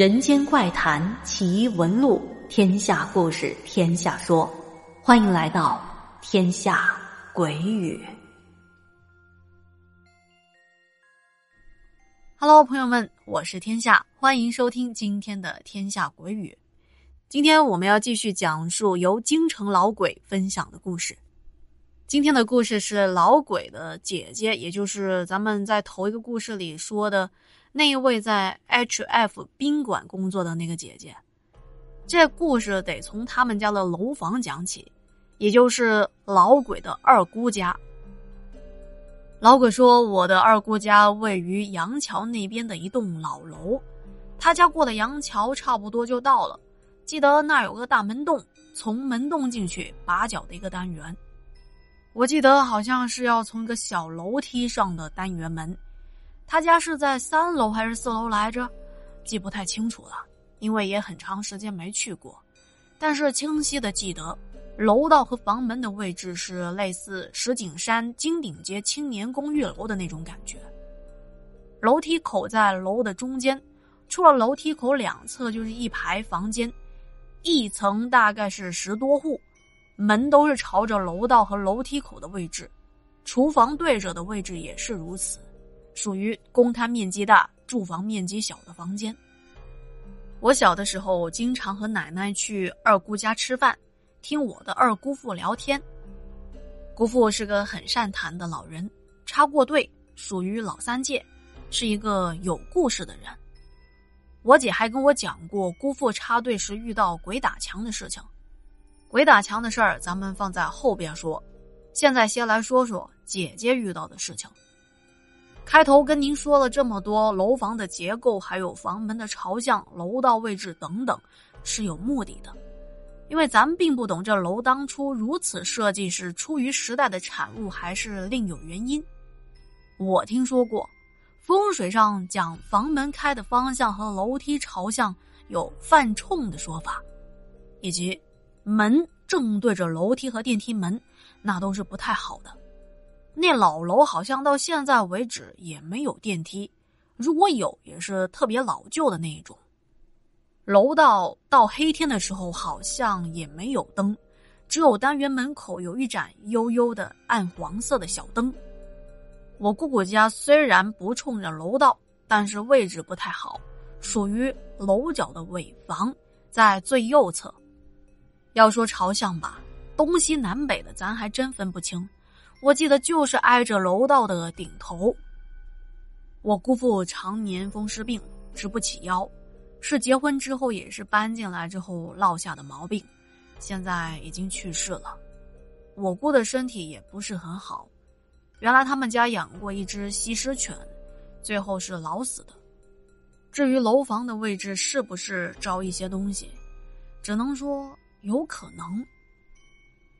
人间怪谈奇闻录，天下故事天下说，欢迎来到天下鬼语。Hello，朋友们，我是天下，欢迎收听今天的天下鬼语。今天我们要继续讲述由京城老鬼分享的故事。今天的故事是老鬼的姐姐，也就是咱们在头一个故事里说的那一位在 H.F 宾馆工作的那个姐姐。这故事得从他们家的楼房讲起，也就是老鬼的二姑家。老鬼说：“我的二姑家位于杨桥那边的一栋老楼，他家过了杨桥差不多就到了。记得那有个大门洞，从门洞进去把角的一个单元。”我记得好像是要从一个小楼梯上的单元门，他家是在三楼还是四楼来着？记不太清楚了，因为也很长时间没去过。但是清晰的记得，楼道和房门的位置是类似石景山金鼎街青年公寓楼的那种感觉。楼梯口在楼的中间，出了楼梯口两侧就是一排房间，一层大概是十多户。门都是朝着楼道和楼梯口的位置，厨房对着的位置也是如此，属于公摊面积大、住房面积小的房间。我小的时候经常和奶奶去二姑家吃饭，听我的二姑父聊天。姑父是个很善谈的老人，插过队，属于老三届，是一个有故事的人。我姐还跟我讲过姑父插队时遇到鬼打墙的事情。鬼打墙的事儿，咱们放在后边说。现在先来说说姐姐遇到的事情。开头跟您说了这么多楼房的结构，还有房门的朝向、楼道位置等等，是有目的的。因为咱们并不懂这楼当初如此设计是出于时代的产物，还是另有原因。我听说过，风水上讲房门开的方向和楼梯朝向有犯冲的说法，以及。门正对着楼梯和电梯门，那都是不太好的。那老楼好像到现在为止也没有电梯，如果有，也是特别老旧的那一种。楼道到黑天的时候好像也没有灯，只有单元门口有一盏幽幽的暗黄色的小灯。我姑姑家虽然不冲着楼道，但是位置不太好，属于楼角的尾房，在最右侧。要说朝向吧，东西南北的咱还真分不清。我记得就是挨着楼道的顶头。我姑父常年风湿病，直不起腰，是结婚之后也是搬进来之后落下的毛病，现在已经去世了。我姑的身体也不是很好，原来他们家养过一只西施犬，最后是老死的。至于楼房的位置是不是招一些东西，只能说。有可能，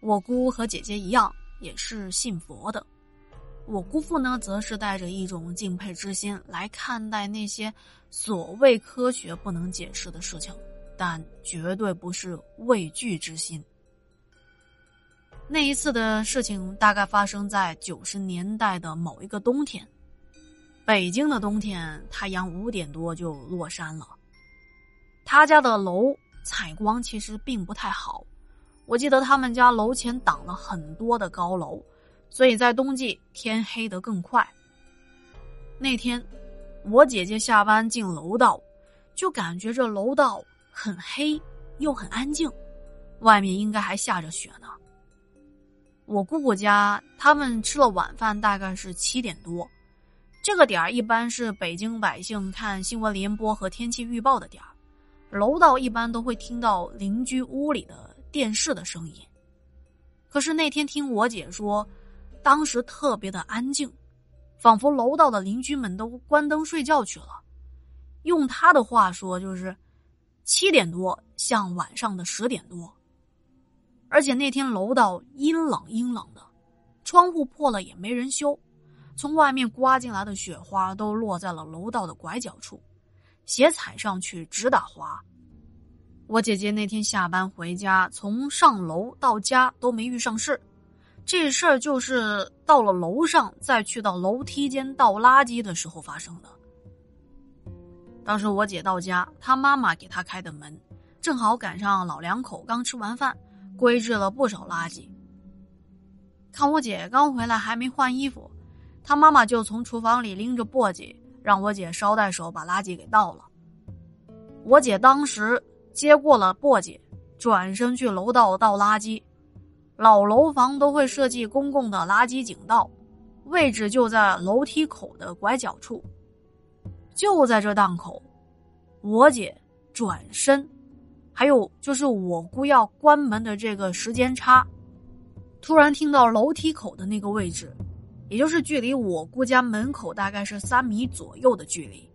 我姑和姐姐一样，也是信佛的。我姑父呢，则是带着一种敬佩之心来看待那些所谓科学不能解释的事情，但绝对不是畏惧之心。那一次的事情大概发生在九十年代的某一个冬天，北京的冬天，太阳五点多就落山了。他家的楼。采光其实并不太好，我记得他们家楼前挡了很多的高楼，所以在冬季天黑得更快。那天，我姐姐下班进楼道，就感觉这楼道很黑又很安静，外面应该还下着雪呢。我姑姑家他们吃了晚饭，大概是七点多，这个点儿一般是北京百姓看新闻联播和天气预报的点儿。楼道一般都会听到邻居屋里的电视的声音，可是那天听我姐说，当时特别的安静，仿佛楼道的邻居们都关灯睡觉去了。用她的话说，就是七点多像晚上的十点多。而且那天楼道阴冷阴冷的，窗户破了也没人修，从外面刮进来的雪花都落在了楼道的拐角处。鞋踩上去直打滑。我姐姐那天下班回家，从上楼到家都没遇上事。这事儿就是到了楼上，再去到楼梯间倒垃圾的时候发生的。当时我姐到家，她妈妈给她开的门，正好赶上老两口刚吃完饭，归置了不少垃圾。看我姐刚回来还没换衣服，她妈妈就从厨房里拎着簸箕，让我姐捎带手把垃圾给倒了。我姐当时接过了簸箕，转身去楼道倒垃圾。老楼房都会设计公共的垃圾井道，位置就在楼梯口的拐角处。就在这档口，我姐转身，还有就是我姑要关门的这个时间差，突然听到楼梯口的那个位置，也就是距离我姑家门口大概是三米左右的距离，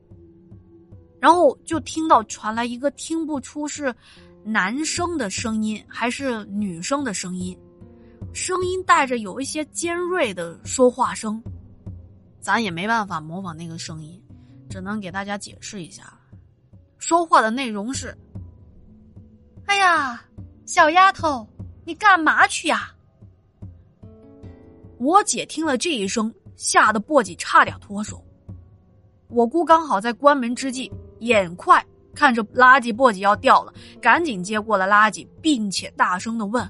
然后就听到传来一个听不出是男生的声音还是女生的声音。声音带着有一些尖锐的说话声，咱也没办法模仿那个声音，只能给大家解释一下。说话的内容是：“哎呀，小丫头，你干嘛去呀？”我姐听了这一声，吓得簸箕差点脱手。我姑刚好在关门之际，眼快看着垃圾簸箕要掉了，赶紧接过了垃圾，并且大声的问。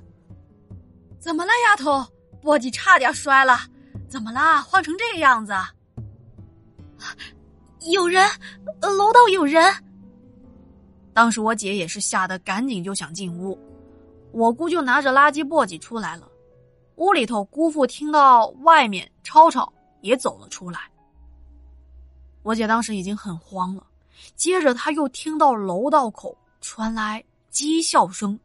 怎么了，丫头？簸箕差点摔了，怎么了？晃成这个样子？有人，楼道有人。当时我姐也是吓得赶紧就想进屋，我姑就拿着垃圾簸箕出来了。屋里头，姑父听到外面吵吵，也走了出来。我姐当时已经很慌了，接着她又听到楼道口传来讥笑声，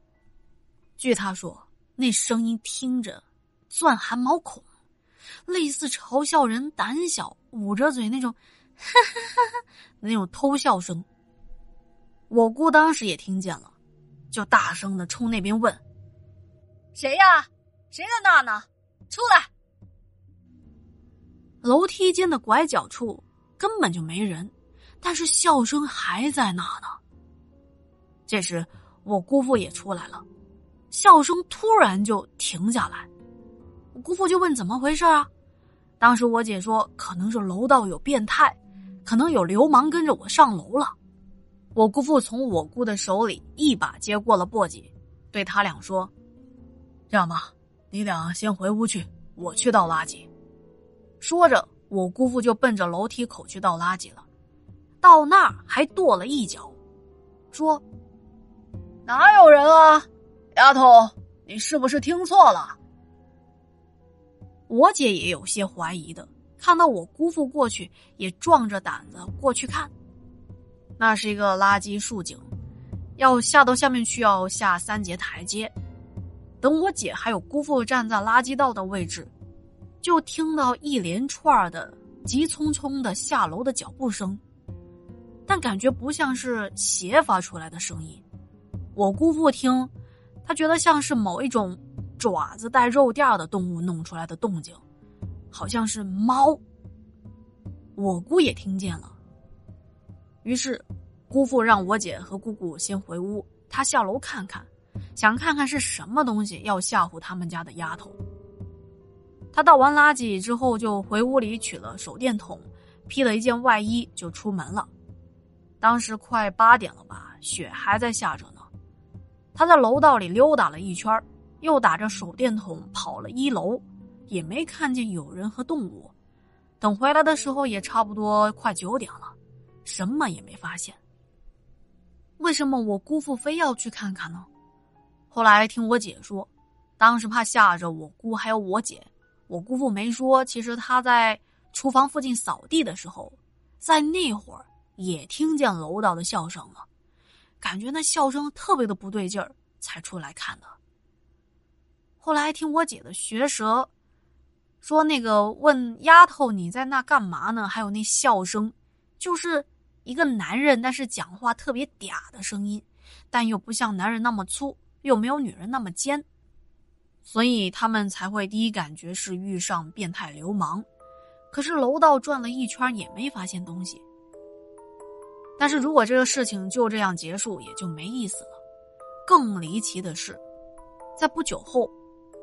据她说。那声音听着，钻汗毛孔，类似嘲笑人胆小、捂着嘴那种，哈哈哈哈那种偷笑声。我姑当时也听见了，就大声的冲那边问：“谁呀？谁在那呢？出来！”楼梯间的拐角处根本就没人，但是笑声还在那呢。这时，我姑父也出来了。笑声突然就停下来，我姑父就问怎么回事啊？当时我姐说可能是楼道有变态，可能有流氓跟着我上楼了。我姑父从我姑的手里一把接过了簸箕，对他俩说：“这样吧，你俩先回屋去，我去倒垃圾。”说着，我姑父就奔着楼梯口去倒垃圾了。到那儿还跺了一脚，说：“哪有人啊？”丫头，你是不是听错了？我姐也有些怀疑的，看到我姑父过去，也壮着胆子过去看。那是一个垃圾竖井，要下到下面去要下三节台阶。等我姐还有姑父站在垃圾道的位置，就听到一连串的急匆匆的下楼的脚步声，但感觉不像是鞋发出来的声音。我姑父听。他觉得像是某一种爪子带肉垫的动物弄出来的动静，好像是猫。我姑也听见了，于是姑父让我姐和姑姑先回屋，他下楼看看，想看看是什么东西要吓唬他们家的丫头。他倒完垃圾之后，就回屋里取了手电筒，披了一件外衣就出门了。当时快八点了吧，雪还在下着呢。他在楼道里溜达了一圈，又打着手电筒跑了一楼，也没看见有人和动物。等回来的时候也差不多快九点了，什么也没发现。为什么我姑父非要去看看呢？后来听我姐说，当时怕吓着我姑还有我姐，我姑父没说。其实他在厨房附近扫地的时候，在那会儿也听见楼道的笑声了。感觉那笑声特别的不对劲儿，才出来看的。后来听我姐的学舌，说那个问丫头你在那干嘛呢？还有那笑声，就是一个男人，但是讲话特别嗲的声音，但又不像男人那么粗，又没有女人那么尖，所以他们才会第一感觉是遇上变态流氓。可是楼道转了一圈也没发现东西。但是如果这个事情就这样结束，也就没意思了。更离奇的是，在不久后，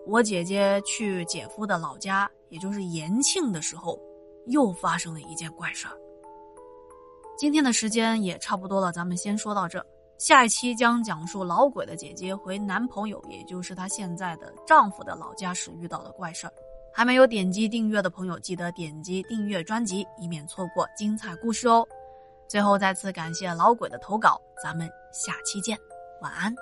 我姐姐去姐夫的老家，也就是延庆的时候，又发生了一件怪事儿。今天的时间也差不多了，咱们先说到这。下一期将讲述老鬼的姐姐回男朋友，也就是她现在的丈夫的老家时遇到的怪事儿。还没有点击订阅的朋友，记得点击订阅专辑，以免错过精彩故事哦。最后再次感谢老鬼的投稿，咱们下期见，晚安。